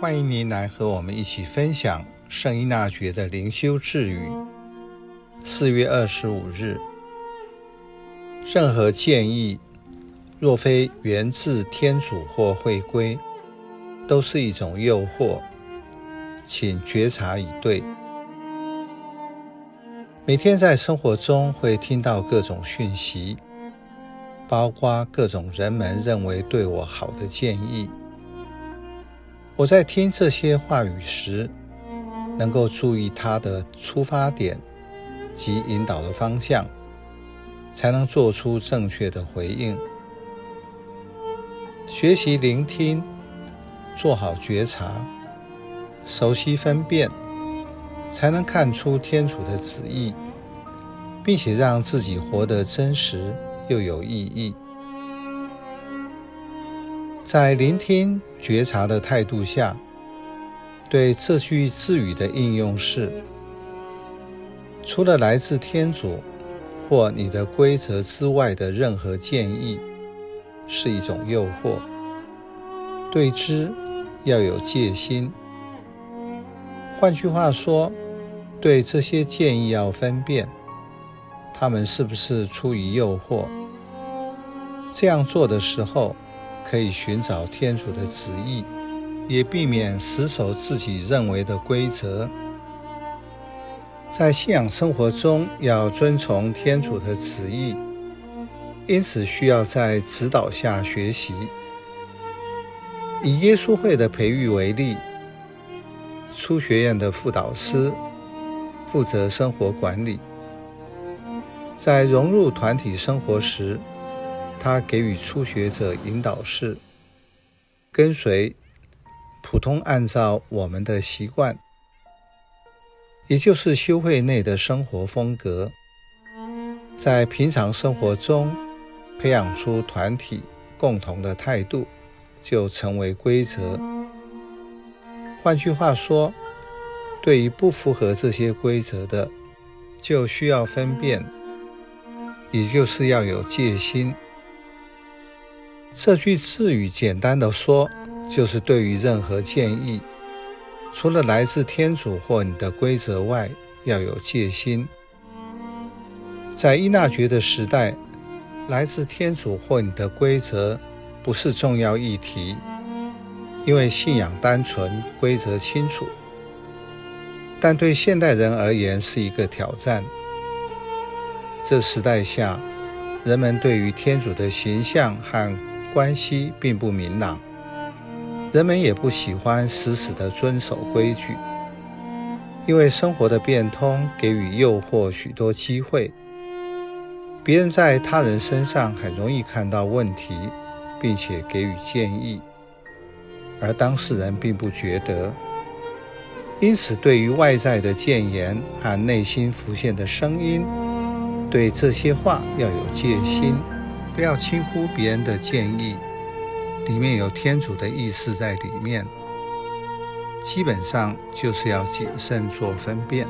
欢迎您来和我们一起分享圣依纳爵的灵修智语。四月二十五日，任何建议，若非源自天主或会规，都是一种诱惑，请觉察以对。每天在生活中会听到各种讯息，包括各种人们认为对我好的建议。我在听这些话语时，能够注意它的出发点及引导的方向，才能做出正确的回应。学习聆听，做好觉察，熟悉分辨，才能看出天主的旨意，并且让自己活得真实又有意义。在聆听觉察的态度下，对这句智语的应用是：除了来自天主或你的规则之外的任何建议，是一种诱惑，对之要有戒心。换句话说，对这些建议要分辨，他们是不是出于诱惑。这样做的时候，可以寻找天主的旨意，也避免死守自己认为的规则。在信仰生活中，要遵从天主的旨意，因此需要在指导下学习。以耶稣会的培育为例，初学院的副导师负责生活管理，在融入团体生活时，他给予初学者引导是：跟随普通按照我们的习惯，也就是修会内的生活风格，在平常生活中培养出团体共同的态度，就成为规则。换句话说，对于不符合这些规则的，就需要分辨，也就是要有戒心。这句智语简单的说，就是对于任何建议，除了来自天主或你的规则外，要有戒心。在伊纳爵的时代，来自天主或你的规则不是重要议题，因为信仰单纯，规则清楚。但对现代人而言是一个挑战。这时代下，人们对于天主的形象和关系并不明朗，人们也不喜欢死死地遵守规矩，因为生活的变通给予诱惑许多机会。别人在他人身上很容易看到问题，并且给予建议，而当事人并不觉得。因此，对于外在的谏言和内心浮现的声音，对这些话要有戒心。不要轻忽别人的建议，里面有天主的意思在里面。基本上就是要谨慎做分辨。